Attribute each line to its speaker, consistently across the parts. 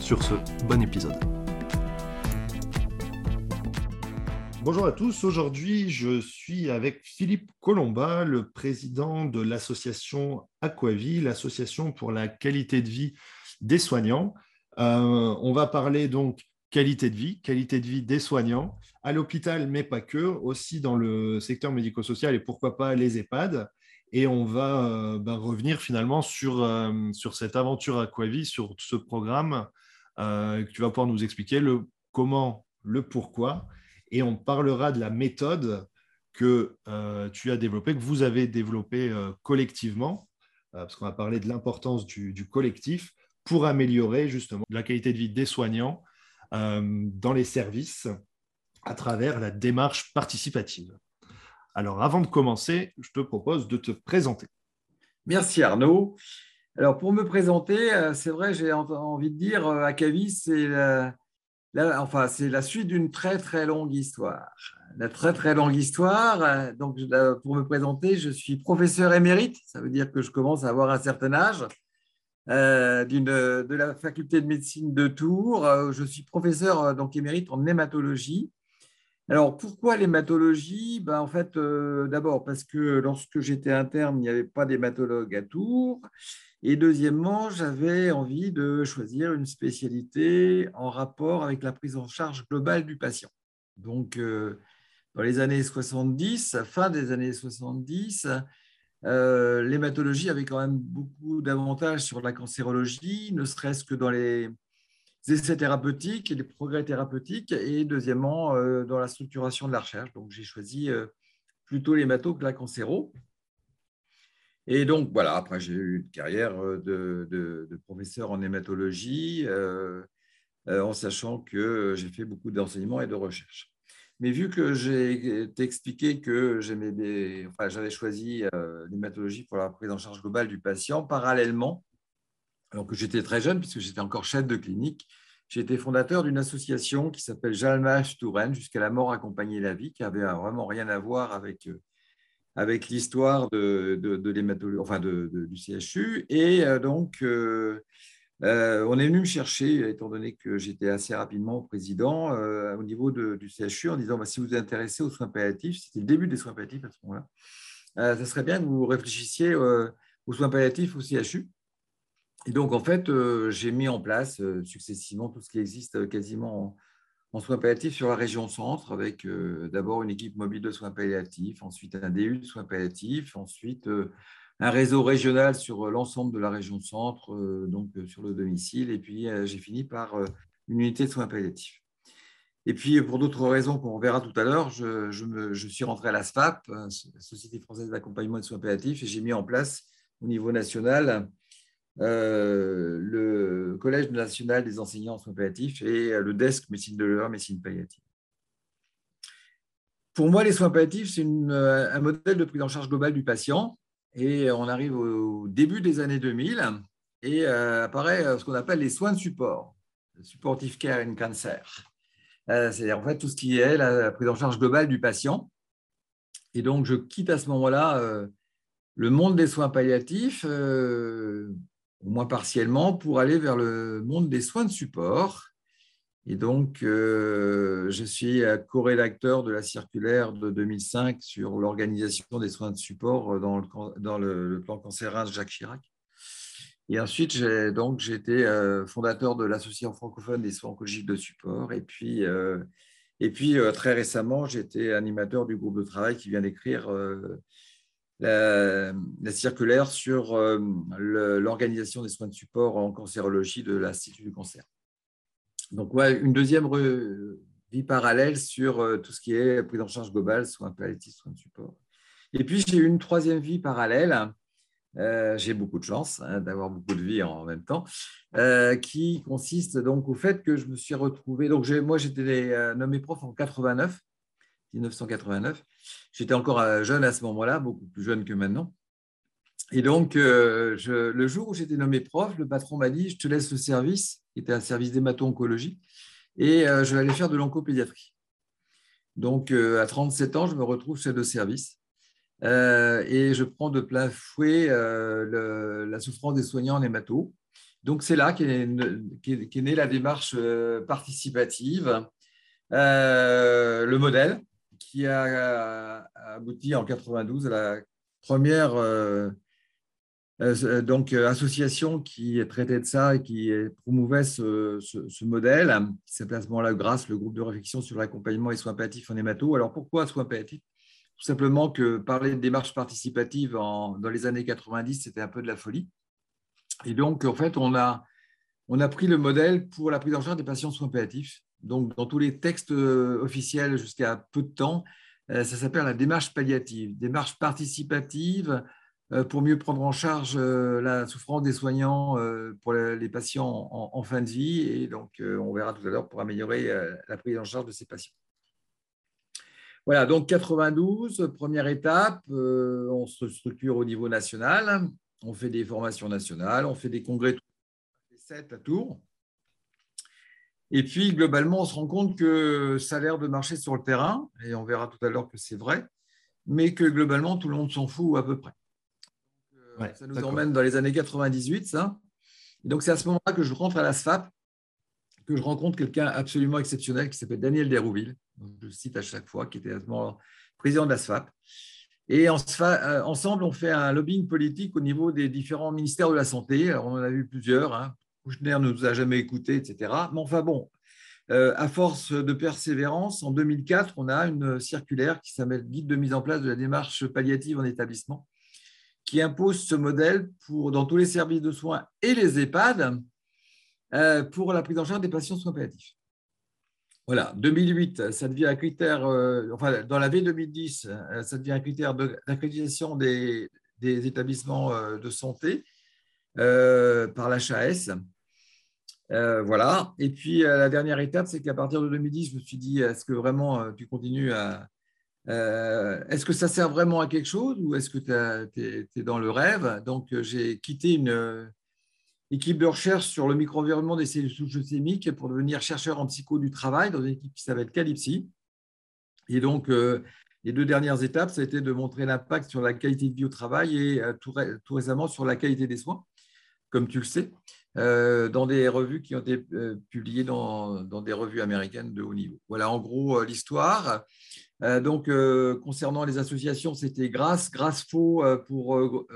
Speaker 1: Sur ce, bon épisode. Bonjour à tous, aujourd'hui je suis avec Philippe Colomba, le président de l'association Aquavie, l'association pour la qualité de vie des soignants. Euh, on va parler donc qualité de vie, qualité de vie des soignants, à l'hôpital, mais pas que, aussi dans le secteur médico-social et pourquoi pas les EHPAD. Et on va euh, ben, revenir finalement sur, euh, sur cette aventure Aquavie, sur ce programme euh, tu vas pouvoir nous expliquer le comment, le pourquoi, et on parlera de la méthode que euh, tu as développée, que vous avez développée euh, collectivement, parce qu'on va parler de l'importance du, collectif pour améliorer justement la qualité de vie des soignants dans les services à travers la démarche participative. Alors, avant de commencer, je te propose de te présenter.
Speaker 2: Merci Arnaud. Alors, pour me présenter, euh, c'est vrai, j'ai envie de dire, euh, Akavi, c'est la, c'est la suite d'une très, très longue histoire. La très, très longue histoire. Euh, donc, pour me présenter, je suis professeur émérite. Ça veut dire que je commence à avoir un certain âge. de la faculté de médecine de Tours. Je suis professeur donc émérite en hématologie. Alors, pourquoi l'hématologie? Ben, En fait, d'abord parce que lorsque j'étais interne, il n'y avait pas d'hématologue à Tours. Et deuxièmement, j'avais envie de choisir une spécialité en rapport avec la prise en charge globale du patient. Donc, euh, dans les années 70, fin des années 70, euh, l'hématologie avait quand même beaucoup d'avantages sur la cancérologie, ne serait-ce que dans les essais thérapeutiques et les progrès thérapeutiques, et deuxièmement, euh, dans la structuration de la recherche. Donc, j'ai choisi plutôt l'hémato que la cancéro. Et donc, voilà, après, j'ai eu une carrière euh, de, professeur en hématologie, euh, euh, en sachant que j'ai fait beaucoup d'enseignement et de recherche. Mais vu que j'ai expliqué que j'avais choisi l'hématologie pour la prise en charge globale du patient, parallèlement, alors que j'étais très jeune, puisque j'étais encore chef de clinique, j'ai été fondateur d'une association qui s'appelle Jalmach Touraine, jusqu'à la mort accompagner la vie, qui avait vraiment rien à voir avec avec l'histoire de, l'hématologie, enfin de, du CHU. Et euh, donc, euh, euh, on est venu me chercher, étant donné que j'étais assez rapidement président au niveau du CHU, en disant bah, si vous êtes intéressé aux soins palliatifs, c'était le début des soins palliatifs à ce moment-là, ça serait bien que vous réfléchissiez aux soins palliatifs au CHU. Et donc, en fait, j'ai mis en place successivement tout ce qui existe quasiment en soins palliatifs sur la région centre, avec euh, d'abord une équipe mobile de soins palliatifs, ensuite un DU de soins palliatifs, ensuite euh, un réseau régional sur euh, l'ensemble de la région centre, donc sur le domicile, et puis j'ai fini par une unité de soins palliatifs. Et puis, pour d'autres raisons qu'on verra tout à l'heure, je, je, suis rentré à la SFAP, Société française d'accompagnement de soins palliatifs, et j'ai mis en place au niveau national euh, le Collège national des enseignants en soins palliatifs et le desk médecine de l'heure, médecine palliative. Pour moi, les soins palliatifs, c'est un modèle de prise en charge globale du patient. Et on arrive au début des années 2000 et euh, apparaît euh, ce qu'on appelle les soins de support, supportive care in cancer. C'est en fait tout ce qui est la prise en charge globale du patient. Et donc, je quitte à ce moment-là le monde des soins palliatifs au moins partiellement, pour aller vers le monde des soins de support. Et donc, euh, je suis co-rédacteur de la circulaire de 2005 sur l'organisation des soins de support dans le, dans le, plan cancérin Jacques Chirac. Et ensuite, j'ai donc j'étais euh, fondateur de l'association francophone des soins oncologiques de support. Et puis, euh, et puis très récemment, j'étais animateur du groupe de travail qui vient d'écrire la, circulaire sur euh, l'organisation des soins de support en cancérologie de l'Institut du cancer. Donc, ouais, une deuxième vie parallèle sur euh, tout ce qui est prise en charge globale, soins palliatifs, soins de support. Et puis, j'ai une troisième vie parallèle j'ai beaucoup de chance hein, d'avoir beaucoup de vie en même temps, qui consiste donc au fait que je me suis retrouvé. Donc, moi, j'étais nommé prof en 89, 1989. J'étais encore jeune à ce moment-là, beaucoup plus jeune que maintenant. Et donc, le jour où j'étais nommé prof, le patron m'a dit Je te laisse le service, qui était un service d'hémato-oncologie, et je vais aller faire de l'oncopédiatrie. Donc, à 37 ans, je me retrouve chef de service. Euh, et je prends de plein fouet euh, la souffrance des soignants en hémato. Donc, c'est là qu'est née la démarche euh, participative, le modèle qui a, abouti en 92 à la première donc, association qui traitait de ça et qui promouvait ce, modèle, qui s'appelait à ce moment-là GRACE, le groupe de réflexion sur l'accompagnement et soins palliatifs en hémato. Alors, pourquoi soins palliatifs? Tout simplement que parler de démarche participative dans les années 90, c'était un peu de la folie. Et donc, en fait, on a, on a pris le modèle pour la prise en charge des patients soins palliatifs. Donc, dans tous les textes euh, officiels jusqu'à peu de temps, euh, ça s'appelle la démarche palliative, démarche participative euh, pour mieux prendre en charge la souffrance des soignants pour les patients en, fin de vie. Et donc, on verra tout à l'heure pour améliorer la prise en charge de ces patients. Voilà, donc 92, première étape, on se structure au niveau national, on fait des formations nationales, on fait des congrès, 7 à Tours. Et puis, globalement, on se rend compte que ça a l'air de marcher sur le terrain, et on verra tout à l'heure que c'est vrai, mais que globalement, tout le monde s'en fout à peu près. Euh, ça nous emmène dans les années 98, ça. Et donc, c'est à ce moment-là que je rentre à la SFAP, que je rencontre quelqu'un absolument exceptionnel qui s'appelle Daniel Derouville, je le cite à chaque fois, qui était à ce moment président de la SFAP. Et euh, ensemble, on fait un lobbying politique au niveau des différents ministères de la Santé. on en a vu plusieurs. Hein. Kouchner ne nous a jamais écoutés, etc. Mais enfin bon, euh, à force de persévérance, en 2004, on a une circulaire qui s'appelle Guide de mise en place de la démarche palliative en établissement, qui impose ce modèle pour, dans tous les services de soins et les EHPAD euh, pour la prise en charge des patients soins palliatifs. Voilà, 2008, ça devient un critère, euh, enfin, dans la V2010, euh, ça devient un critère d'accréditation des, établissements de santé par l'HAS. Voilà. Et puis, la dernière étape, c'est qu'à partir de 2010, je me suis dit, est-ce que vraiment tu continues à. est-ce que ça sert vraiment à quelque chose ou est-ce que tu es, dans le rêve? Donc, j'ai quitté une, équipe de recherche sur le microenvironnement des cellules souches leucémiques pour devenir chercheur en psycho du travail dans une équipe qui s'appelle Calypsy. Et donc, euh, les deux dernières étapes, ça a été de montrer l'impact sur la qualité de vie au travail et euh, tout, récemment sur la qualité des soins, comme tu le sais, euh, dans des revues qui ont été publiées dans, des revues américaines de haut niveau. Voilà en gros l'histoire. donc, concernant les associations, c'était GRACE, GRACE Faux pour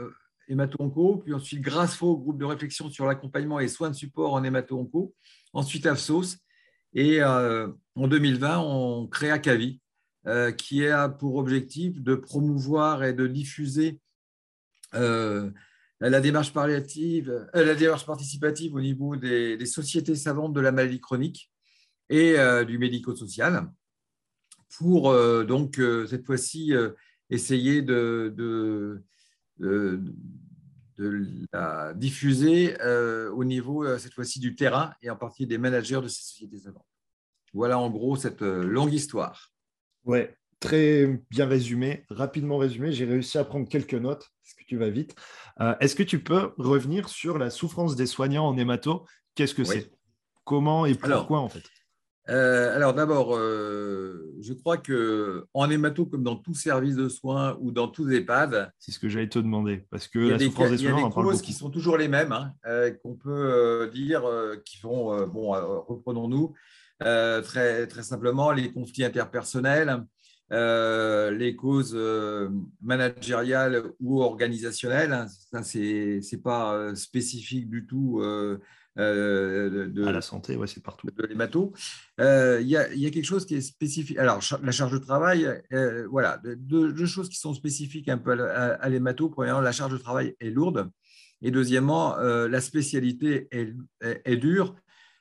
Speaker 2: hémato-onco, puis ensuite GRASFO, groupe de réflexion sur l'accompagnement et soins de support en hémato-onco, ensuite AFSOS, et euh, en 2020, on crée ACAVI, euh, qui a pour objectif de promouvoir et de diffuser euh, la, démarche palliative, la démarche participative au niveau des, sociétés savantes de la maladie chronique et du médico-social, pour donc cette fois-ci essayer de diffuser euh, au niveau, euh, cette fois-ci, du terrain et en partie des managers de ces sociétés savantes. Voilà en gros cette euh, longue histoire.
Speaker 1: Ouais, très bien résumé, rapidement résumé. J'ai réussi à prendre quelques notes parce que tu vas vite. Est-ce que tu peux revenir sur la souffrance des soignants en hémato? Qu'est-ce que c'est? Comment et pourquoi en fait?
Speaker 2: euh, alors d'abord, euh, je crois que en hémato, comme dans tout service de soins ou dans tous EHPAD,
Speaker 1: c'est ce que j'allais te demander, parce que
Speaker 2: la souffrance des soignants, il y a des causes qui sont toujours les mêmes, hein, euh, qu'on peut dire, qui vont, bon, reprenons-nous très très simplement les conflits interpersonnels, les causes managériales ou organisationnelles. Hein, ça c'est c'est pas spécifique du tout
Speaker 1: euh, de, à la santé, ouais, c'est partout.
Speaker 2: De l'hémato. Euh, il y, a, quelque chose qui est spécifique. Alors, la charge de travail, euh, voilà, deux, choses qui sont spécifiques un peu à, l'hémato. Premièrement, la charge de travail est lourde. Et deuxièmement, la spécialité est, dure,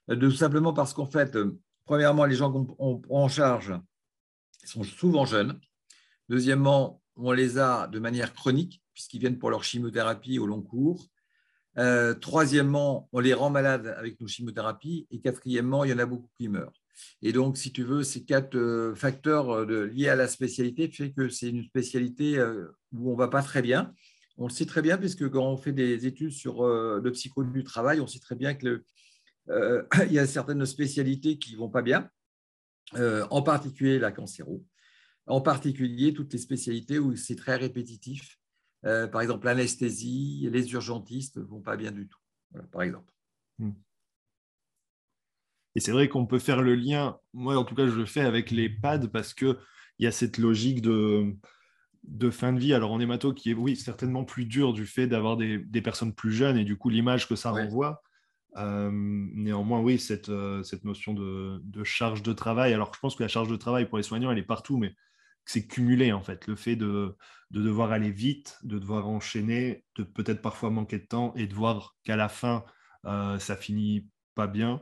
Speaker 2: tout simplement parce qu'en fait, premièrement, les gens qu'on prend en charge sont souvent jeunes. Deuxièmement, on les a de manière chronique, puisqu'ils viennent pour leur chimiothérapie au long cours. Euh, troisièmement, on les rend malades avec nos chimiothérapies. Et quatrièmement, il y en a beaucoup qui meurent. Et donc, si tu veux, ces quatre euh, facteurs euh, liés à la spécialité fait que c'est une spécialité où on ne va pas très bien. On le sait très bien, puisque quand on fait des études sur le psycho du travail, on sait très bien qu'il y a certaines spécialités qui ne vont pas bien, en particulier la cancéro, en particulier toutes les spécialités où c'est très répétitif euh, par exemple, l'anesthésie, les urgentistes ne vont pas bien du tout, par exemple. Hmm.
Speaker 1: Et c'est vrai qu'on peut faire le lien, moi en tout cas je le fais avec les pads parce qu'il y a cette logique de, de fin de vie. Alors en hémato qui est oui certainement plus dur du fait d'avoir des, personnes plus jeunes et du coup l'image que ça renvoie. Néanmoins, oui, cette, cette notion de, de, charge de travail. Alors, je pense que la charge de travail pour les soignants, elle est partout, mais c'est cumulé en fait. Le fait de, devoir aller vite, de devoir enchaîner, de peut-être parfois manquer de temps et de voir qu'à la fin, ça finit pas bien,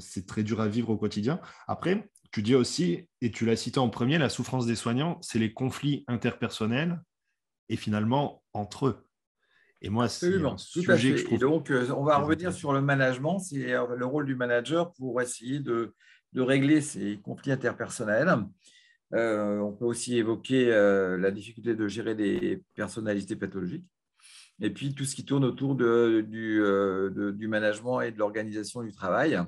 Speaker 1: c'est très dur à vivre au quotidien. Après, tu dis aussi, et tu l'as cité en premier, la souffrance des soignants, c'est les conflits interpersonnels et finalement entre eux.
Speaker 2: Et moi, c'est un sujet que je trouve. Et donc, euh, on va revenir sur le management. C'est le rôle du manager pour essayer de, de régler ces conflits interpersonnels. Euh, on peut aussi évoquer euh, la difficulté de gérer des personnalités pathologiques. Et puis tout ce qui tourne autour euh, du, management et de l'organisation du travail.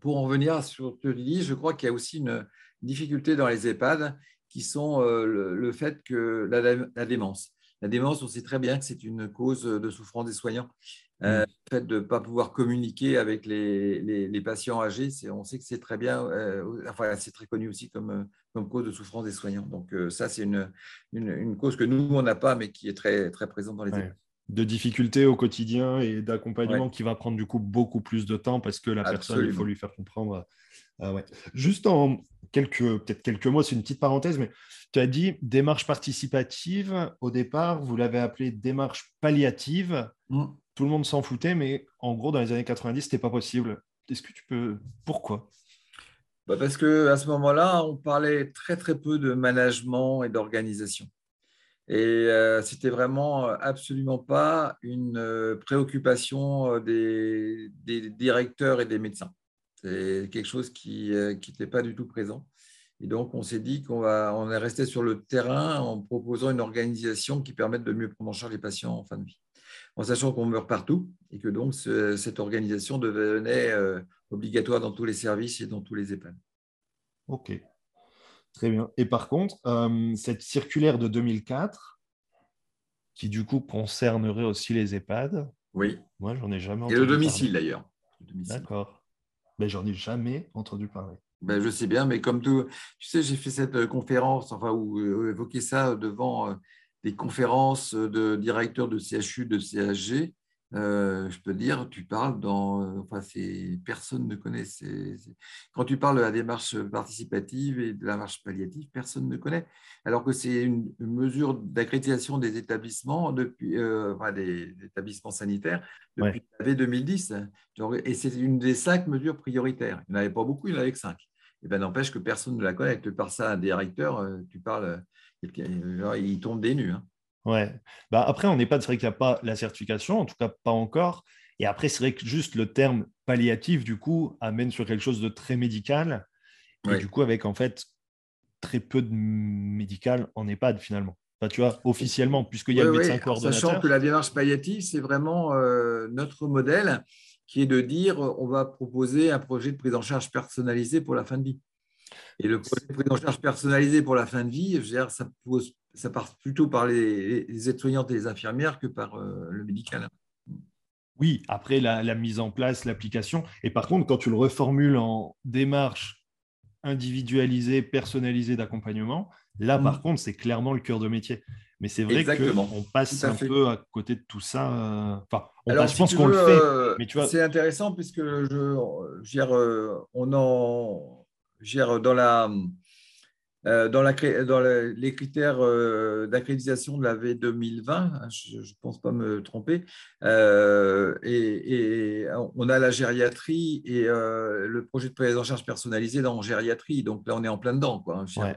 Speaker 2: Pour en revenir sur ce que tu dis, je crois qu'il y a aussi une difficulté dans les EHPAD qui sont le, fait que la, démence. La démence, on sait très bien que c'est une cause de souffrance des soignants. Euh, mm. le fait de ne pas pouvoir communiquer avec les, patients âgés, on sait que c'est très bien, euh, enfin, c'est très connu aussi comme, comme, cause de souffrance des soignants. Donc, euh, ça, c'est une, une, cause que nous, on n'a pas, mais qui est très, très présente dans les ouais.
Speaker 1: De difficultés au quotidien et d'accompagnement qui va prendre du coup beaucoup plus de temps parce que la personne, il faut lui faire comprendre. ouais. Juste en quelques, peut-être quelques mots, c'est une petite parenthèse, mais tu as dit démarche participative. Au départ, vous l'avez appelé démarche palliative. Mm tout le monde s'en foutait, mais en gros, dans les années 90, c'était pas possible. Est-ce que tu peux. Pourquoi?
Speaker 2: Bah Parce qu'à ce moment-là, on parlait très très peu de management et d'organisation. Et euh, c'était vraiment absolument pas une euh, préoccupation euh, des, directeurs et des médecins. C'est quelque chose qui n'était pas du tout présent. Et donc, on s'est dit qu'on va, on est resté sur le terrain en proposant une organisation qui permette de mieux prendre en charge les patients en fin de vie en sachant qu'on meurt partout et que donc cette organisation devenait euh, obligatoire dans tous les services et dans tous les EHPAD.
Speaker 1: Ok, très bien. Et par contre, euh, cette circulaire de 2004, qui du coup concernerait aussi les EHPAD.
Speaker 2: Oui.
Speaker 1: Moi, j'en ai jamais
Speaker 2: entendu. Et le domicile d'ailleurs.
Speaker 1: D'accord. Mais j'en ai jamais entendu parler.
Speaker 2: Ben, je sais bien, mais comme tout, tu sais, j'ai fait cette euh, conférence, enfin, où évoquer ça devant des conférences de directeurs de CHU, de CHG, euh, je peux dire, tu parles dans. Enfin, personne ne connaît. quand tu parles de la démarche participative et de la marche palliative, personne ne connaît. Alors que c'est une, mesure d'accréditation des établissements, depuis, euh, enfin, des, établissements sanitaires, depuis ouais. 2010. Et c'est une des cinq mesures prioritaires. Il n'y en avait pas beaucoup, il n'y en avait que cinq. Et ben, n'empêche que personne ne la connaît. Tu parles ça à un directeur, euh, tu parles il tombe des nues. Hein.
Speaker 1: Ouais. Bah après, on n'est pas, c'est vrai qu'il n'y a pas la certification, en tout cas pas encore. Et après, c'est vrai que juste le terme palliatif, du coup, amène sur quelque chose de très médical. Et du coup, avec en fait très peu de médical en EHPAD finalement. tu vois, officiellement, puisqu'il y a le médecin coordonnateur.
Speaker 2: Sachant que la démarche palliative, c'est vraiment euh, notre modèle qui est de dire on va proposer un projet de prise en charge personnalisé pour la fin de vie. Et le projet de prise en charge personnalisé pour la fin de vie, ça, pose, ça part plutôt par les, aides-soignantes et les infirmières que par euh, le médical.
Speaker 1: Oui, après la, mise en place, l'application. Et par contre, quand tu le reformules en démarche individualisée, personnalisée d'accompagnement, là, par mm. contre, c'est clairement le cœur de métier. Mais c'est vrai qu'on passe un peu à côté de tout ça. Euh, enfin, on
Speaker 2: je pense qu'on le fait. Euh, mais tu vois... C'est intéressant puisque je, dire, on en dans, la, euh, dans, la, dans les critères euh, d'accréditation de la V 2020, hein, je ne pense pas me tromper, euh, et, on a la gériatrie et le projet de prise en charge personnalisée dans gériatrie. Donc là, on est en plein dedans. Quoi, hein,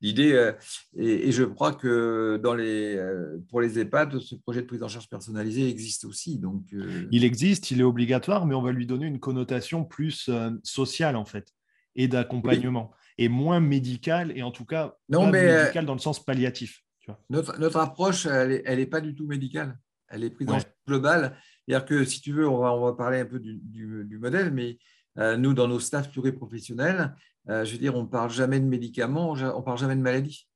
Speaker 2: l'idée, euh, et, je crois que dans les, euh, pour les EHPAD, ce projet de prise en charge personnalisée existe aussi. Donc,
Speaker 1: Il existe, il est obligatoire, mais on va lui donner une connotation plus sociale, en fait, et d'accompagnement, et moins médicale, et en tout cas, non, mais, médicale dans le sens palliatif.
Speaker 2: Notre, notre, approche, elle n'est est pas du tout médicale. Elle est prise en charge globale. C'est-à-dire que, si tu veux, on va, on va parler un peu du, du, du modèle, mais euh, nous, dans nos staffs pluriprofessionnels, euh, je veux dire, on ne parle jamais de médicaments, on ne parle jamais de maladie.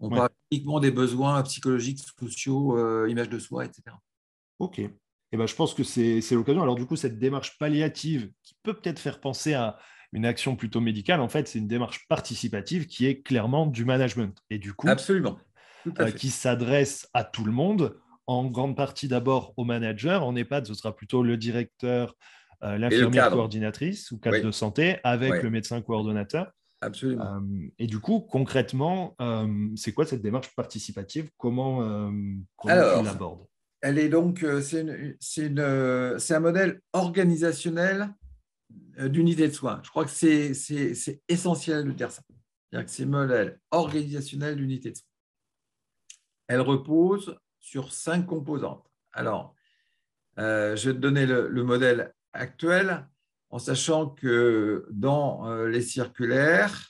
Speaker 2: On parle uniquement des besoins psychologiques, sociaux, euh, image de soi, etc.
Speaker 1: OK. Eh ben, je pense que c'est l'occasion. Alors, du coup, cette démarche palliative qui peut peut-être faire penser à une action plutôt médicale, en fait, c'est une démarche participative qui est clairement du management. Et du coup,
Speaker 2: Absolument.
Speaker 1: qui s'adresse à tout le monde, en grande partie d'abord au manager. En EHPAD, ce sera plutôt le directeur, euh, l'infirmière coordinatrice ou cadre de santé avec le médecin coordonnateur.
Speaker 2: Absolument. Euh,
Speaker 1: et du coup, concrètement, euh, c'est quoi cette démarche participative? Comment, comment
Speaker 2: Alors, tu l'abordes? Elle est donc, c'est un modèle organisationnel d'unité de soins. Je crois que c'est essentiel de dire ça. C'est-à-dire que c'est un modèle organisationnel d'unité de soins. Elle repose sur cinq composantes. Alors, je vais te donner le, le modèle actuelle, en sachant que dans euh, les circulaires,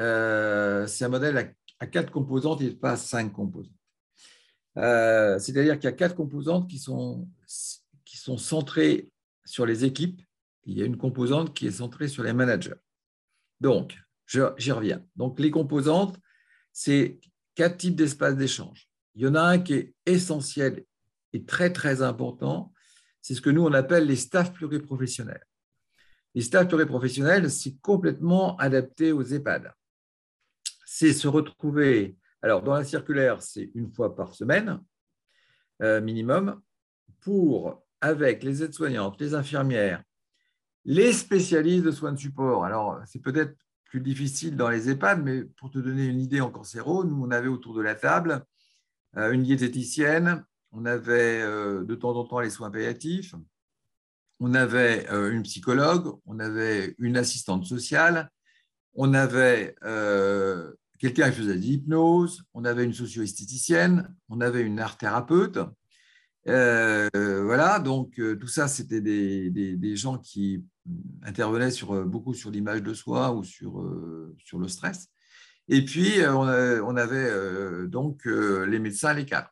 Speaker 2: euh, c'est un modèle à, quatre composantes et pas à cinq composantes. Euh, c'est-à-dire qu'il y a quatre composantes qui sont, qui sont centrées sur les équipes. Il y a une composante qui est centrée sur les managers. Donc, j'y reviens. Donc, les composantes, c'est quatre types d'espaces d'échange. Il y en a un qui est essentiel et très, très important, c'est ce que nous, on appelle les staffs pluriprofessionnels. Les staffs pluriprofessionnels, c'est complètement adapté aux EHPAD. C'est se retrouver, alors dans la circulaire, c'est une fois par semaine euh, minimum, pour, avec les aides-soignantes, les infirmières, les spécialistes de soins de support. Alors, c'est peut-être plus difficile dans les EHPAD, mais pour te donner une idée en cancéro, nous, on avait autour de la table euh, une diététicienne, on avait euh, de temps en temps les soins palliatifs, on avait euh, une psychologue, on avait une assistante sociale, on avait euh, quelqu'un qui faisait de l'hypnose, on avait une socio-esthéticienne, on avait une art thérapeute. voilà, donc tout ça, c'était des, gens qui intervenaient beaucoup sur l'image de soi ou sur, le stress. Et puis, on, on avait donc les médecins, les cadres.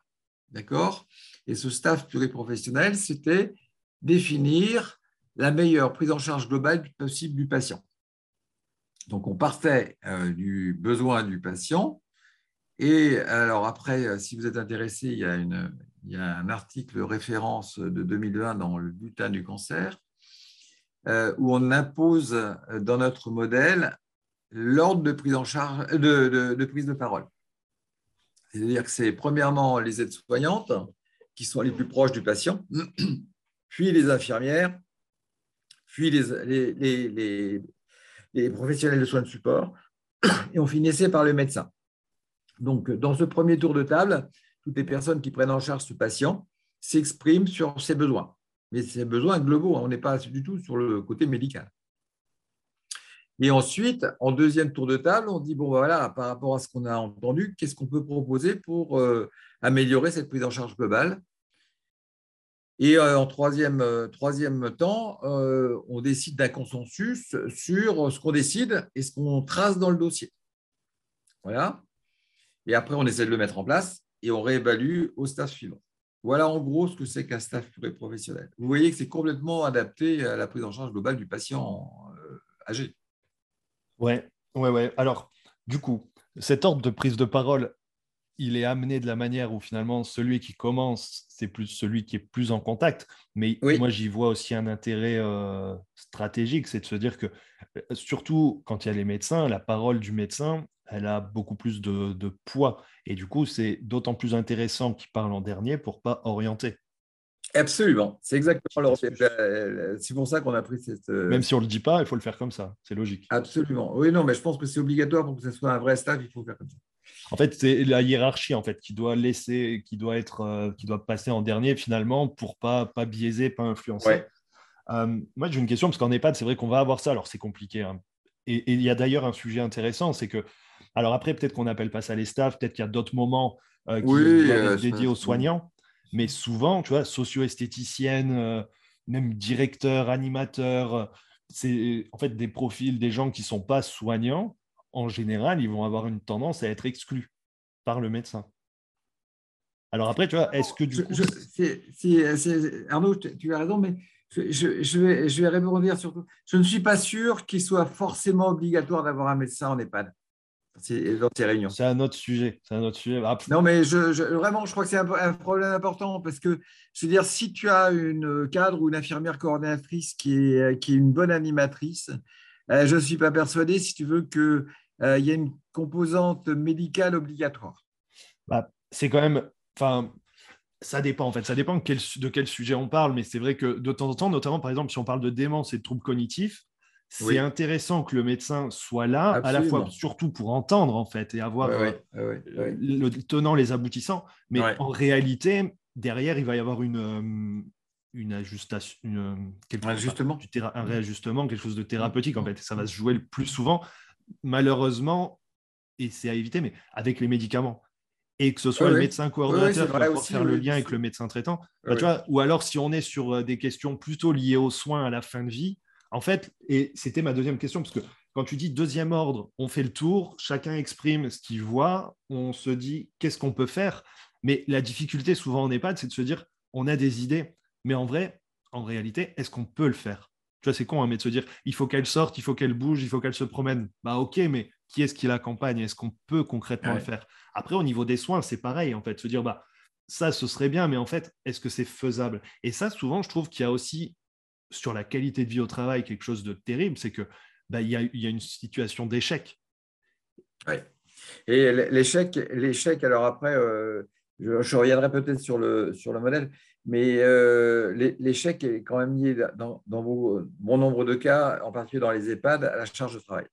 Speaker 2: D'accord? Et ce staff pluriprofessionnel, c'était définir la meilleure prise en charge globale possible du patient. Donc, on partait euh, du besoin du patient. Et alors après, euh, si vous êtes intéressé, il y a, un article référence de 2020 dans le bulletin du cancer euh, où on impose dans notre modèle l'ordre de prise en charge de prise de parole. C'est-à-dire que c'est premièrement les aides-soignantes qui sont les plus proches du patient, puis les infirmières, puis les, professionnels de soins de support, et on finissait par le médecin. Donc, dans ce premier tour de table, toutes les personnes qui prennent en charge ce patient s'expriment sur ses besoins. Mais ces besoins globaux, hein, on n'est pas du tout sur le côté médical. Et ensuite, en deuxième tour de table, on dit, bon, voilà, par rapport à ce qu'on a entendu, qu'est-ce qu'on peut proposer pour euh, améliorer cette prise en charge globale? Et euh, en troisième, euh, troisième temps, on décide d'un consensus sur ce qu'on décide et ce qu'on trace dans le dossier. Voilà. Et après, on essaie de le mettre en place et on réévalue au staff suivant. Voilà en gros ce que c'est qu'un staff professionnel. Vous voyez que c'est complètement adapté à la prise en charge globale du patient âgé.
Speaker 1: Ouais, ouais, ouais. Alors, du coup, cet ordre de prise de parole, il est amené de la manière où finalement celui qui commence, c'est plus celui qui est plus en contact. Mais moi, j'y vois aussi un intérêt euh, stratégique, c'est de se dire que, euh, surtout quand il y a les médecins, la parole du médecin, elle a beaucoup plus de, de poids. Et du coup, c'est d'autant plus intéressant qu'il parle en dernier pour pas orienter.
Speaker 2: Absolument, c'est exactement C'est pour ça qu'on a pris cette. Euh,
Speaker 1: Même si on ne le dit pas, il faut le faire comme ça, c'est logique.
Speaker 2: Absolument. Oui, non, mais je pense que c'est obligatoire pour que ce soit un vrai staff, il faut faire comme ça.
Speaker 1: En fait, c'est la hiérarchie en fait qui doit laisser, qui doit être, euh, qui doit passer en dernier finalement pour pas pas biaiser, pas influencer. Euh, moi, j'ai une question parce qu'en EHPAD, c'est vrai qu'on va avoir ça. Alors, c'est compliqué. Hein. Et il y a d'ailleurs un sujet intéressant, c'est que Alors après, peut-être qu'on n'appelle pas ça les staffs, peut-être qu'il y a d'autres moments qui être dédiés aux soignants. Mais souvent, tu vois, socio-esthéticienne, même directeur, animateur, c'est en fait des profils des gens qui ne sont pas soignants. En général, ils vont avoir une tendance à être exclus par le médecin. Alors après, tu vois, est-ce que du coup...
Speaker 2: Arnaud, tu as raison, mais je, vais, je vais rebondir sur Je ne suis pas sûr qu'il soit forcément obligatoire d'avoir un médecin en EHPAD dans ces réunions.
Speaker 1: C'est un autre sujet. C'est un autre sujet.
Speaker 2: Ah, non, mais je, vraiment, je crois que c'est un, problème important parce que, je veux dire, si tu as une cadre ou une infirmière coordinatrice qui est, qui est une bonne animatrice, euh, je ne suis pas persuadé, si tu veux, qu'il euh, y ait une composante médicale obligatoire.
Speaker 1: Bah, c'est quand même. Enfin, ça dépend en fait, ça dépend de quel, de quel sujet on parle, mais c'est vrai que de temps en temps, notamment par exemple si on parle de démence et de troubles cognitifs, c'est intéressant que le médecin soit là, à la fois surtout pour entendre en fait et avoir euh, le tenant, les aboutissants, mais en réalité, derrière, il va y avoir une, euh, une ajustation, une,
Speaker 2: un, ajustement.
Speaker 1: un réajustement, quelque chose de thérapeutique en fait. Ça va se jouer le plus souvent, malheureusement, et c'est à éviter, mais avec les médicaments. Et que ce soit le médecin coordonnateur pour faire le lien avec le médecin traitant. Bah, tu vois, ou alors si on est sur euh, des questions plutôt liées aux soins à la fin de vie, en fait, et c'était ma deuxième question, parce que quand tu dis deuxième ordre, on fait le tour, chacun exprime ce qu'il voit, on se dit qu'est-ce qu'on peut faire. Mais la difficulté souvent en EHPAD, c'est de se dire on a des idées, mais en vrai, en réalité, est-ce qu'on peut le faire? Tu vois, c'est con, hein, mais de se dire il faut qu'elle sorte, il faut qu'elle bouge, il faut qu'elle se promène. Bah ok, mais qui est-ce qui l'accompagne Est-ce qu'on peut concrètement le faire? Après, au niveau des soins, c'est pareil, en fait, se dire bah ça, ce serait bien, mais en fait, est-ce que c'est faisable? Et ça, souvent, je trouve qu'il y a aussi sur la qualité de vie au travail quelque chose de terrible, c'est que bah, il, y a, une situation d'échec.
Speaker 2: Oui. Et l'échec, l'échec, alors après, euh, je, reviendrai peut-être sur le, sur le modèle, mais euh, l'échec est quand même lié dans, dans bon nombre de cas, en particulier dans les EHPAD, à la charge de travail.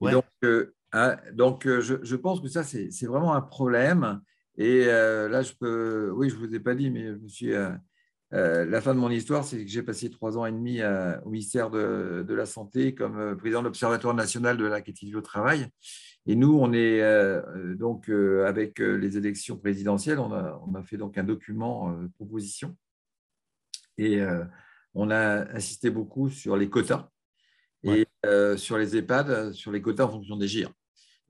Speaker 2: Donc, euh, hein, donc je, je, pense que ça, c'est vraiment un problème. Et là, je peux, oui, je ne vous ai pas dit, mais je me suis euh, la fin de mon histoire, c'est que j'ai passé trois ans et demi euh, au ministère de, la Santé comme euh, président de l'Observatoire national de la qualité au travail. Et nous, on est donc avec les élections présidentielles, on a, fait donc un document proposition et on a insisté beaucoup sur les quotas et sur les EHPAD, sur les quotas en fonction des GIR.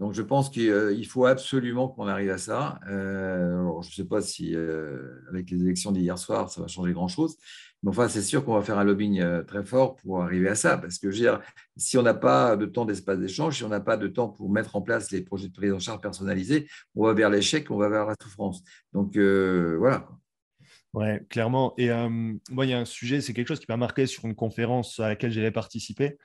Speaker 2: Donc, je pense qu'il faut absolument qu'on arrive à ça. Euh, je ne sais pas si, euh, avec les élections d'hier soir, ça va changer grand-chose. Mais enfin, c'est sûr qu'on va faire un lobbying euh, très fort pour arriver à ça. Parce que, si on n'a pas de temps d'espace d'échange, si on n'a pas de temps pour mettre en place les projets de prise en charge personnalisés, on va vers l'échec, on va vers la souffrance. Donc, voilà.
Speaker 1: Oui, clairement. Et moi, il y a un sujet, c'est quelque chose qui m'a marqué sur une conférence à laquelle j'avais participé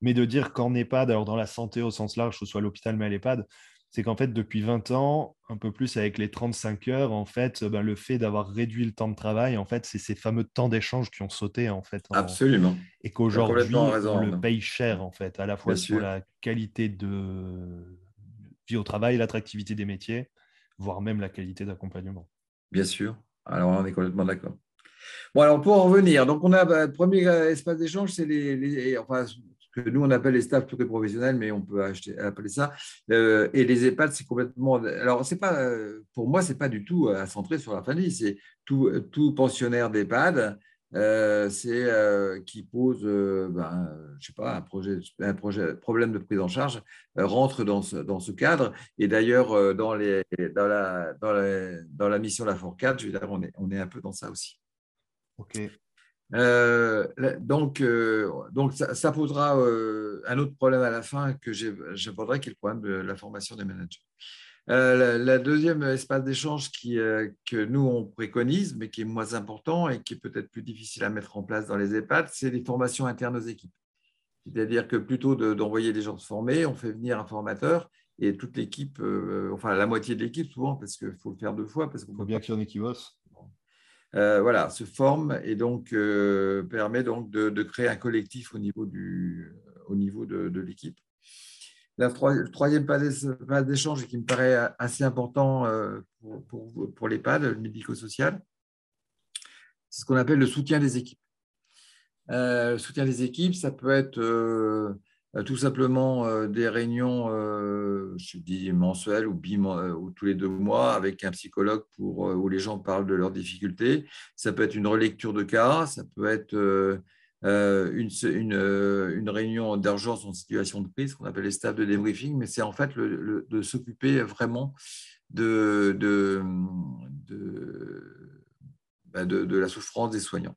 Speaker 1: mais de dire qu'en EHPAD, alors dans la santé au sens large, que ce soit l'hôpital, mais à l'EHPAD, c'est qu'en fait, depuis 20 ans, un peu plus avec les 35 heures, en fait, ben, le fait d'avoir réduit le temps de travail, en fait, c'est ces fameux temps d'échange qui ont sauté, en fait.
Speaker 2: Absolument.
Speaker 1: Et qu'aujourd'hui, on le paye cher, en fait, à la fois sur la qualité de vie au travail, l'attractivité des métiers, voire même la qualité d'accompagnement.
Speaker 2: Bien sûr. Alors, on est complètement d'accord. Bon, alors pour en revenir, donc on a bah, le premier espace d'échange, c'est les, enfin, nous on appelle les staffs professionnels, mais on peut appeler ça. Euh, et les EHPAD, c'est complètement. Alors, c'est pas, pour moi, c'est pas du tout à centrer sur la famille. C'est tout, tout pensionnaire d'EHPAD. Euh, c'est euh, qui pose, ben, je sais pas, un projet, un problème de prise en charge rentre dans ce, dans ce cadre. Et d'ailleurs, dans, dans, la, dans, la, dans la mission La Fourcade, je veux dire, on est, on est un peu dans ça aussi.
Speaker 1: Ok.
Speaker 2: Euh, donc, euh, donc ça, posera euh, un autre problème à la fin que j'aborderai, qui est le problème de la formation des managers. la, deuxième espace d'échange que nous, on préconise, mais qui est moins important et qui est peut-être plus difficile à mettre en place dans les EHPAD, c'est les formations internes aux équipes. C'est-à-dire que plutôt d'envoyer des gens se former, on fait venir un formateur et toute l'équipe, enfin la moitié de l'équipe souvent, parce qu'il faut le faire deux fois. Parce
Speaker 1: faut bien qu'il y en ait qui bossent.
Speaker 2: Euh, voilà, se forme et donc euh, permet donc de, créer un collectif au niveau, du, au niveau de, l'équipe. Le troisième pas d'échange qui me paraît assez important euh, pour, pour, pour l'EHPAD, le médico-social, c'est ce qu'on appelle le soutien des équipes. le soutien des équipes, ça peut être tout simplement des réunions, je dis mensuelles ou, ou tous les deux mois avec un psychologue pour, où les gens parlent de leurs difficultés. Ça peut être une relecture de cas, ça peut être une, une, réunion d'urgence en situation de crise, qu'on appelle les staffs de débriefing, mais c'est en fait de s'occuper vraiment de, de, bah, de, de, la souffrance des soignants.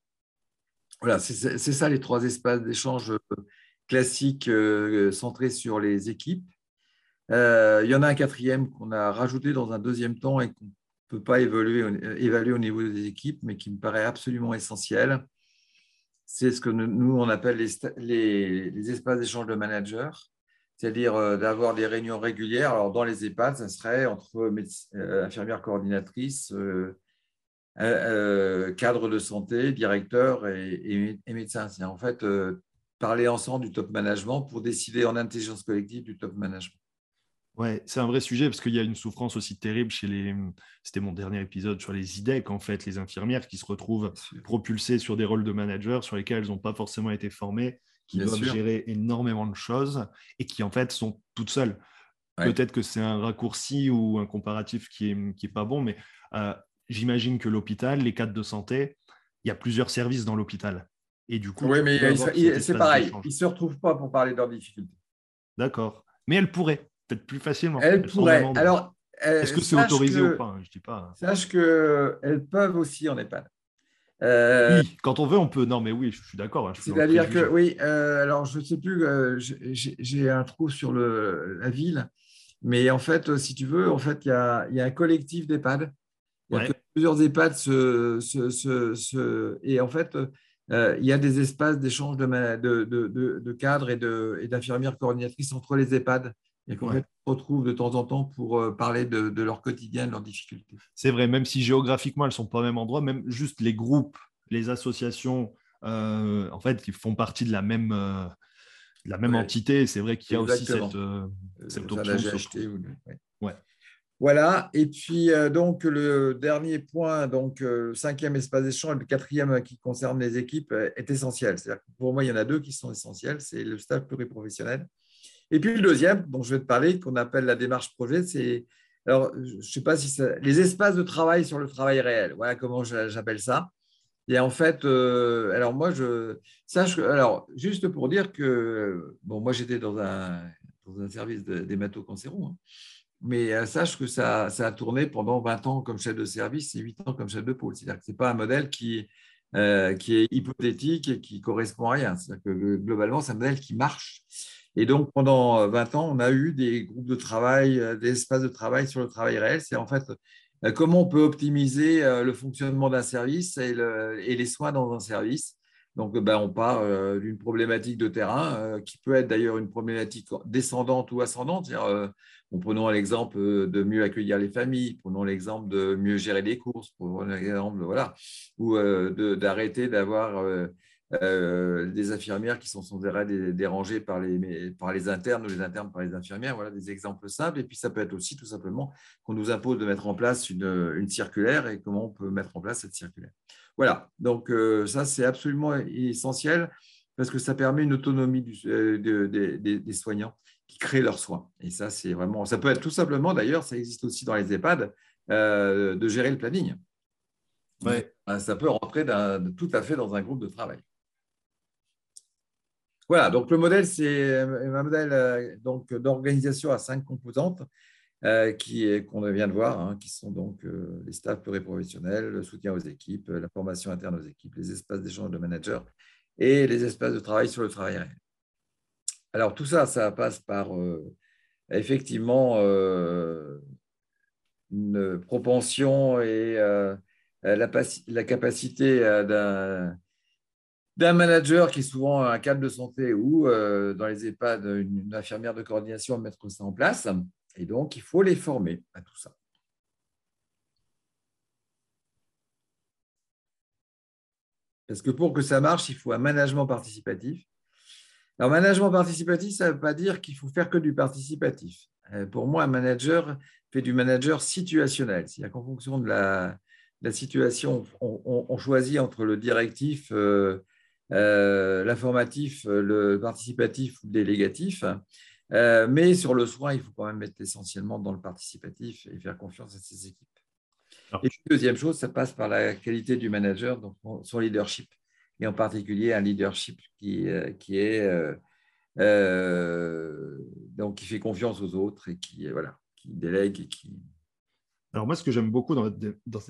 Speaker 2: Voilà, c'est ça les trois espaces d'échange classiques euh, centrés sur les équipes. Euh, il y en a un quatrième qu'on a rajouté dans un deuxième temps et qu'on ne peut pas évaluer, évaluer au niveau des équipes, mais qui me paraît absolument essentiel. C'est ce que nous, on appelle les, les, espaces d'échange de managers c'est-à-dire euh, d'avoir des réunions régulières. Alors, dans les EHPAD, ça serait entre infirmières coordinatrices, cadres de santé, directeurs et, médecins. C'est en fait parler ensemble du top management pour décider en intelligence collective du top management.
Speaker 1: Ouais, c'est un vrai sujet parce qu'il y a une souffrance aussi terrible chez les. C'était mon dernier épisode sur les IDEC, en fait, les infirmières qui se retrouvent propulsées sur des rôles de manager sur lesquels elles n'ont pas forcément été formées qui doivent gérer énormément de choses et qui en fait sont toutes seules. Peut-être que c'est un raccourci ou un comparatif qui n'est qui est pas bon, mais euh, j'imagine que l'hôpital, les cadres de santé, il y a plusieurs services dans l'hôpital. Et du coup,
Speaker 2: oui, mais c'est pareil, ils ne se retrouvent pas pour parler de leurs difficultés.
Speaker 1: D'accord. Mais elles pourraient, peut-être plus facilement.
Speaker 2: Elles, pourraient. Alors,
Speaker 1: est-ce que c'est autorisé ou pas hein, Je dis pas.
Speaker 2: Sache qu'elles peuvent aussi en EHPAD.
Speaker 1: Euh, oui, quand on veut, on peut. Non, mais oui, je suis d'accord. Hein,
Speaker 2: c'est-à-dire que, oui, euh, alors je ne sais plus, euh, j'ai un trou sur le, la ville, mais en fait, si tu veux, en fait, il y a, y a, un collectif d'EHPAD. Plusieurs EHPAD se, se, se, et en fait, il y a des espaces d'échange de, de, de, de, cadres et d'infirmières coordinatrices entre les EHPAD et qu'on retrouve de temps en temps pour euh, parler de, leur quotidien, de leurs difficultés.
Speaker 1: C'est vrai, même si géographiquement elles ne sont pas au même endroit, même juste les groupes, les associations, euh, en fait, qui font partie de la même, euh, la même entité. C'est vrai qu'il y a aussi cette, cette option.
Speaker 2: ouais. Voilà, et puis donc le dernier point, donc le cinquième espace d'échange, et le quatrième qui concerne les équipes est essentiel. C'est-à-dire pour moi, il y en a deux qui sont essentiels, c'est le staff pluriprofessionnel et puis le deuxième, dont je vais te parler, qu'on appelle la démarche projet, c'est alors je ne sais pas si ça, les espaces de travail sur le travail réel. Voilà comment j'appelle ça. Et en fait, euh, alors moi je sache alors juste pour dire que bon moi j'étais dans un dans un service d'hémato-cancéron, hein, mais euh, sache que ça, a tourné pendant 20 ans comme chef de service et 8 ans comme chef de pôle. C'est-à-dire que ce n'est pas un modèle qui, euh, qui est hypothétique et qui correspond à rien. C'est-à-dire que globalement, c'est un modèle qui marche et donc, pendant 20 ans, on a eu des groupes de travail, euh, des espaces de travail sur le travail réel. C'est en fait euh, comment on peut optimiser euh, le fonctionnement d'un service et, les soins dans un service. Donc, ben, on part d'une problématique de terrain qui peut être d'ailleurs une problématique descendante ou ascendante. Prenons l'exemple de mieux accueillir les familles, prenons l'exemple de mieux gérer les courses, prenons l'exemple voilà, ou d'arrêter d'avoir euh, des infirmières qui sont arrêt dérangées par les, internes ou les internes par les infirmières. Voilà des exemples simples. Et puis, ça peut être aussi tout simplement qu'on nous impose de mettre en place une, circulaire et comment on peut mettre en place cette circulaire. Voilà, donc euh, ça, c'est absolument essentiel parce que ça permet une autonomie euh, des soignants qui créent leurs soins. Et ça, c'est vraiment, ça peut être tout simplement, d'ailleurs, ça existe aussi dans les EHPAD, de gérer le planning. Ouais. Ça peut rentrer tout à fait dans un groupe de travail. Voilà, donc le modèle, c'est un modèle euh, donc, d'organisation à cinq composantes euh, qu'on vient de voir, hein, qui sont donc euh, les staffs pluriprofessionnels, le soutien aux équipes, la formation interne aux équipes, les espaces d'échange de managers et les espaces de travail sur le travail réel. Alors tout ça, ça passe par effectivement une propension et la, la, capacité d'un manager qui est souvent un cadre de santé ou euh, dans les EHPAD, une, infirmière de coordination à mettre ça en place. Et donc, il faut les former à tout ça. Parce que pour que ça marche, il faut un management participatif. Alors, management participatif, ça ne veut pas dire qu'il faut faire que du participatif. Euh, pour moi, un manager fait du manager situationnel. C'est-à-dire qu'en fonction de la, situation, on, choisit entre le directif, euh, l'informatif, le participatif ou le délégatif. mais sur le soin, il faut quand même être essentiellement dans le participatif et faire confiance à ses équipes. et deuxième chose, ça passe par la qualité du manager, donc son leadership, et en particulier un leadership qui, qui est donc qui fait confiance aux autres et qui voilà, qui délègue et qui
Speaker 1: alors moi, ce que j'aime beaucoup dans,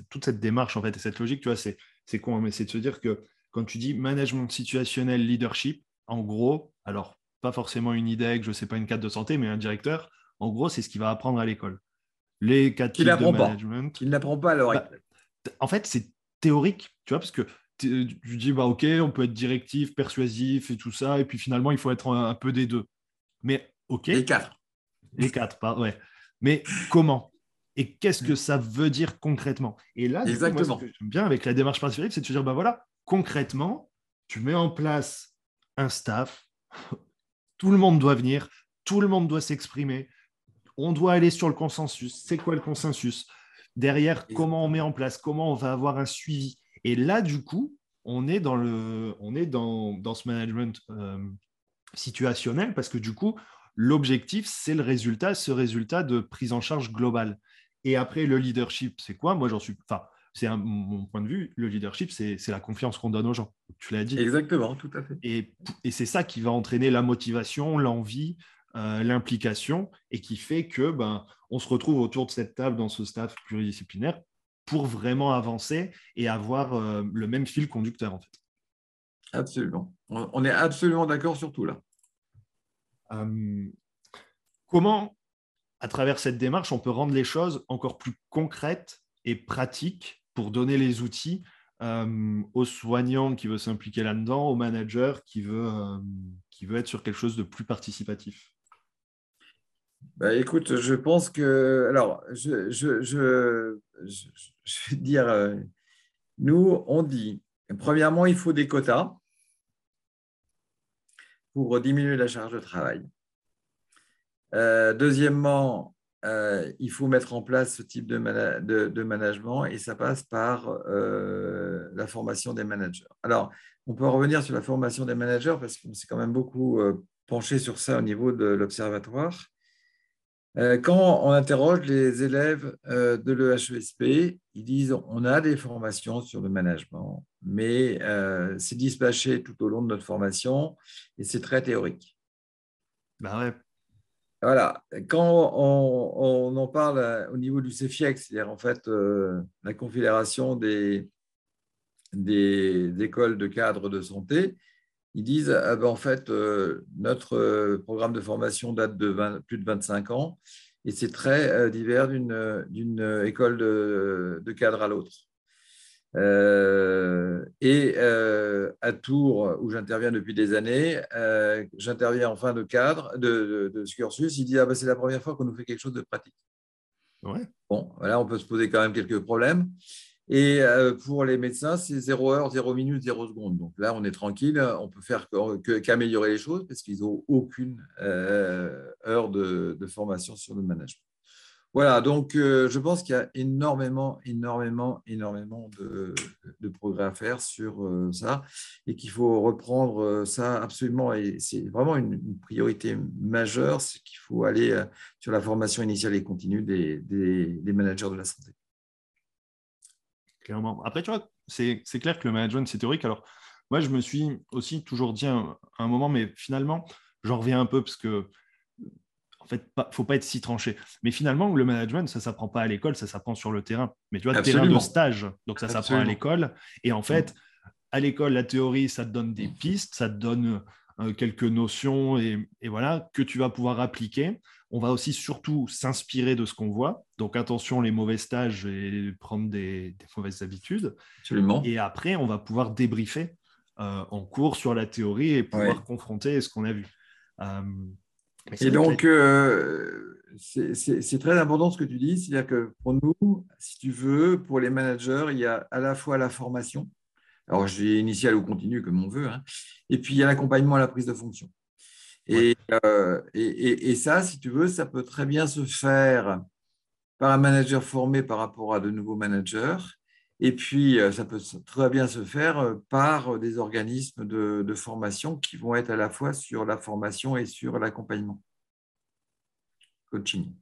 Speaker 1: toute cette démarche en fait et cette logique, tu vois, c'est c'est quoi Mais c'est de se dire que quand tu dis management situationnel, leadership, en gros, alors pas forcément une idée, je ne sais pas une cadre de santé, mais un directeur, en gros, c'est ce qu'il va apprendre à l'école. Les quatre types de management.
Speaker 2: Il n'apprend pas à.
Speaker 1: Bah, en fait, c'est théorique, tu vois, parce que tu dis bah ok, on peut être directif, persuasif et tout ça, et puis finalement, il faut être un, peu des deux. Mais ok.
Speaker 2: Les quatre.
Speaker 1: Les quatre, ouais. Mais comment? Et qu'est-ce que ça veut dire concrètement? Et là,
Speaker 2: Exactement.
Speaker 1: ce que j'aime bien avec la démarche participative, c'est de se dire, bah voilà, concrètement, tu mets en place un staff, tout le monde doit venir, tout le monde doit s'exprimer, on doit aller sur le consensus. C'est quoi le consensus? Derrière, comment on met en place, comment on va avoir un suivi? Et là, du coup, on est dans, le, on est dans, dans ce management euh, situationnel parce que du coup, l'objectif, c'est le résultat, ce résultat de prise en charge globale. Et après, le leadership, c'est quoi? Moi, j'en suis. Enfin, c'est mon point de vue. Le leadership, c'est la confiance qu'on donne aux gens. Tu l'as dit.
Speaker 2: Exactement, tout à fait.
Speaker 1: Et, et c'est ça qui va entraîner la motivation, l'envie, euh, l'implication, et qui fait que ben, on se retrouve autour de cette table dans ce staff pluridisciplinaire pour vraiment avancer et avoir euh, le même fil conducteur, en fait.
Speaker 2: Absolument. On est absolument d'accord sur tout là.
Speaker 1: Euh, comment à travers cette démarche, on peut rendre les choses encore plus concrètes et pratiques pour donner les outils euh, aux soignants qui veut s'impliquer là-dedans, au manager qui veut, euh, qui veut être sur quelque chose de plus participatif?
Speaker 2: Bah, Écoute, je pense que. Alors, je, je, vais dire, euh, nous, on dit, premièrement, il faut des quotas pour diminuer la charge de travail. Euh, deuxièmement, euh, il faut mettre en place ce type de, de, management et ça passe par la formation des managers. Alors, on peut revenir sur la formation des managers parce qu'on s'est quand même beaucoup penché sur ça au niveau de l'observatoire. Quand on interroge les élèves de l'EHESP, ils disent on a des formations sur le management, mais c'est dispatché tout au long de notre formation et c'est très théorique.
Speaker 1: Bah ouais,
Speaker 2: voilà, quand on, en parle euh, au niveau du CFIEX, c'est-à-dire en fait euh, la confédération des, des, écoles de cadres de santé, ils disent ah ben, en fait euh, notre programme de formation date de plus de 25 ans et c'est très divers d'une école de, de cadre à l'autre. Euh, et euh, à Tours, où j'interviens depuis des années, euh, j'interviens en fin de cadre de, ce cursus. Il dit ah ben, c'est la première fois qu'on nous fait quelque chose de pratique.
Speaker 1: Ouais.
Speaker 2: Bon, voilà, on peut se poser quand même quelques problèmes. Et pour les médecins, c'est 0 heure, 0 minute, 0 seconde. Donc là, on est tranquille, on peut faire qu'améliorer les choses parce qu'ils n'ont aucune heure de, formation sur le management. Voilà, donc euh, je pense qu'il y a énormément, énormément, énormément de, progrès à faire sur euh, ça et qu'il faut reprendre euh, ça absolument. Et c'est vraiment une, priorité majeure, c'est qu'il faut aller sur la formation initiale et continue des, managers de la santé.
Speaker 1: Clairement. Après, tu vois, c'est clair que le management, c'est théorique. Alors, moi, je me suis aussi toujours dit un, un moment, mais finalement, j'en reviens un peu parce que fait, il ne faut pas être si tranché. Mais finalement, le management, ça ne s'apprend pas à l'école, ça s'apprend sur le terrain. Mais tu vois, terrain de stage, donc ça s'apprend à l'école. Et en fait, à l'école, la théorie, ça te donne des pistes, ça te donne quelques notions et, voilà, que tu vas pouvoir appliquer. On va aussi surtout s'inspirer de ce qu'on voit. Donc attention, les mauvais stages et prendre des, mauvaises habitudes.
Speaker 2: Absolument.
Speaker 1: Et après, on va pouvoir débriefer euh, en cours sur la théorie et pouvoir confronter ce qu'on a vu. Euh,
Speaker 2: et donc, euh, c'est très important ce que tu dis. C'est-à-dire que pour nous, si tu veux, pour les managers, il y a à la fois la formation, alors je dis initiale ou continue comme on veut, hein, et puis il y a l'accompagnement à la prise de fonction. Euh, et, et, et, ça, si tu veux, ça peut très bien se faire par un manager formé par rapport à de nouveaux managers. Et puis, ça peut très bien se faire par des organismes de, formation qui vont être à la fois sur la formation et sur l'accompagnement. Coaching.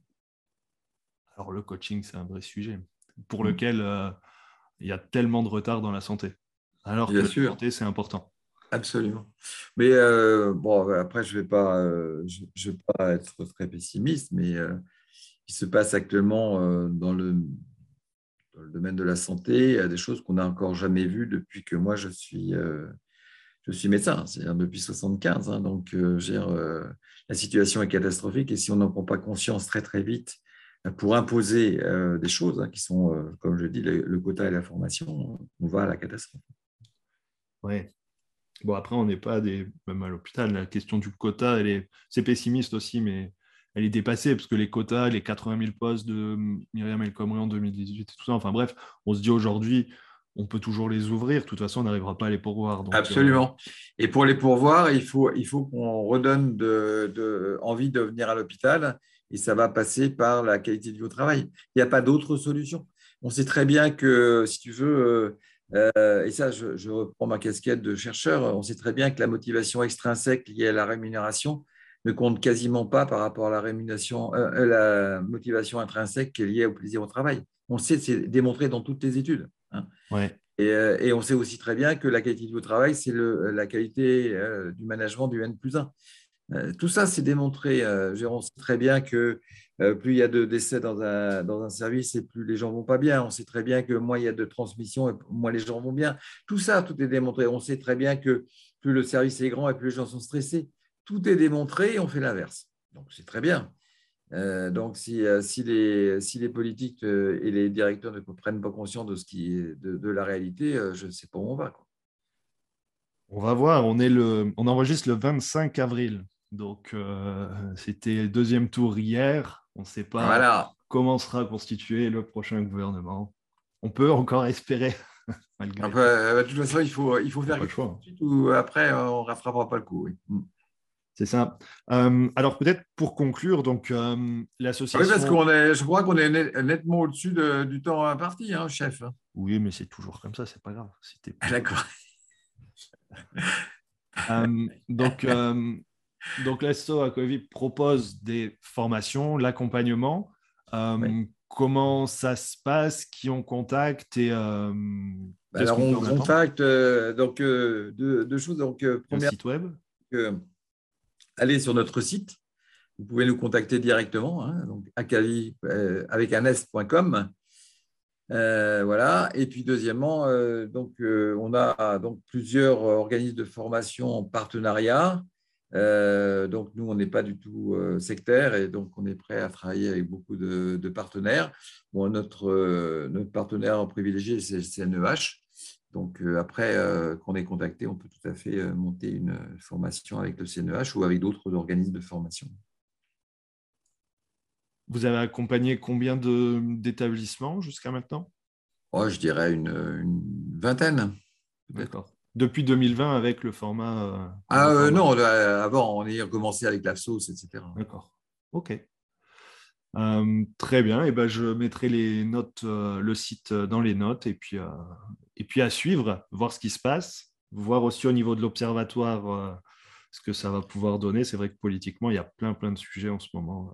Speaker 1: Alors, le coaching, c'est un vrai sujet pour mmh. lequel il y a tellement de retard dans la santé. Alors que la santé, c'est important.
Speaker 2: Absolument. Mais euh, bon, après, je ne vais, pas, euh, je, pas être très pessimiste, mais euh, il se passe actuellement dans le, dans, le, domaine de la santé il y a des choses qu'on n'a encore jamais vues depuis que moi, je suis, je suis médecin, c'est-à-dire depuis 75. Hein, donc, la situation est catastrophique et si on n'en prend pas conscience très, très vite pour imposer des choses hein, qui sont, comme je dis, le, le, quota et la formation, on va à la catastrophe.
Speaker 1: Oui, Bon, après, on n'est pas des... même à l'hôpital. La question du quota, elle est... c'est pessimiste aussi, mais elle est dépassée parce que les quotas, les 80 000 postes de Myriam El Khomri en 2018 et tout ça, enfin bref, on se dit aujourd'hui, on peut toujours les ouvrir. De toute façon, on n'arrivera pas à les pourvoir.
Speaker 2: Absolument. Et pour les pourvoir, il faut, il faut qu'on redonne de, de, envie de venir à l'hôpital et ça va passer par la qualité de vie au travail. Il n'y a pas d'autre solution. On sait très bien que, si tu veux, euh, et ça, je, reprends ma casquette de chercheur, on sait très bien que la motivation extrinsèque liée à la rémunération ne compte quasiment pas par rapport à la, rémunération, euh, euh, la motivation intrinsèque qui est liée au plaisir au travail. On sait, c'est démontré dans toutes les études. Hein. Et, on sait aussi très bien que la qualité du travail, c'est la qualité du management du N plus 1. Euh, tout ça, c'est démontré. On sait très bien que euh, plus il y a de décès dans un, dans un service et plus les gens vont pas bien. On sait très bien que moins il y a de transmission et moins les gens vont bien. Tout ça, tout est démontré. On sait très bien que plus le service est grand et plus les gens sont stressés. Tout est démontré et on fait l'inverse. Donc, c'est très bien. donc, si, si, les, si les politiques et les directeurs ne prennent pas conscience de, ce qui est, de, la réalité, je ne sais pas où on va.
Speaker 1: On va voir. On, est le, on enregistre le 25 avril. Donc, euh, c'était le deuxième tour hier. On ne sait pas comment sera constitué le prochain gouvernement. On peut encore espérer.
Speaker 2: Euh, de toute façon, il faut, il faut faire quelque chose. Ou après, on ne rattrapera pas le coup. Mm.
Speaker 1: C'est ça. Euh, alors peut-être pour conclure, donc l'association.
Speaker 2: Oui, parce qu'on est, je crois qu'on est nettement au-dessus du temps imparti, hein, chef.
Speaker 1: Oui, mais c'est toujours comme ça, c'est pas grave.
Speaker 2: D'accord.
Speaker 1: donc donc, l'ASSO Aquavi propose des formations, l'accompagnement. Euh, comment ça se passe? Qui on contacte? Et, euh,
Speaker 2: Alors, on contacte euh, donc, deux, choses. Donc,
Speaker 1: première, site web
Speaker 2: Allez sur notre site. Vous pouvez nous contacter directement, hein, donc Akavi avec un s.com. voilà. Et puis deuxièmement, donc on a donc plusieurs organismes de formation en partenariat. Euh, donc, nous, on n'est pas du tout euh, sectaire et donc on est prêt à travailler avec beaucoup de, partenaires. Bon, notre, euh, notre partenaire privilégié, c'est le CNEH. Donc, après qu'on est contacté, on peut tout à fait monter une formation avec le CNEH ou avec d'autres organismes de formation.
Speaker 1: Vous avez accompagné combien d'établissements jusqu'à maintenant?
Speaker 2: Oh, Je dirais une, une vingtaine.
Speaker 1: D'accord depuis 2020 avec le format. Euh,
Speaker 2: ah euh, non, avant, on a commencé avec la sauce, etc.
Speaker 1: D'accord. OK. Euh, très bien. Et ben, je mettrai les notes, le site dans les notes et puis, et puis à suivre, voir ce qui se passe, voir aussi au niveau de l'observatoire ce que ça va pouvoir donner. C'est vrai que politiquement, il y a plein, plein de sujets en ce moment.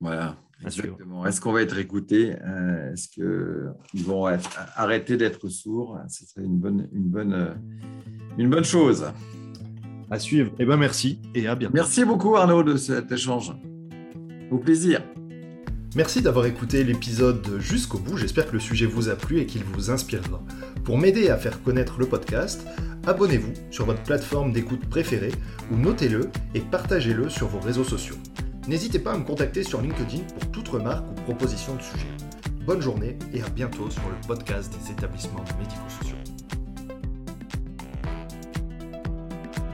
Speaker 2: Voilà, exactement. Est-ce qu'on va être écouté Est-ce qu'ils vont arrêter d'être sourds? Ce serait une bonne, une, bonne, une bonne chose.
Speaker 1: À suivre. Eh bien, merci et à bientôt.
Speaker 2: Merci beaucoup, Arnaud, de cet échange. Au plaisir.
Speaker 1: Merci d'avoir écouté l'épisode jusqu'au bout. J'espère que le sujet vous a plu et qu'il vous inspirera. Pour m'aider à faire connaître le podcast, abonnez-vous sur votre plateforme d'écoute préférée ou notez-le et partagez-le sur vos réseaux sociaux. N'hésitez pas à me contacter sur LinkedIn pour toute remarque ou proposition de sujet. Bonne journée et à bientôt sur le podcast des établissements médico-sociaux.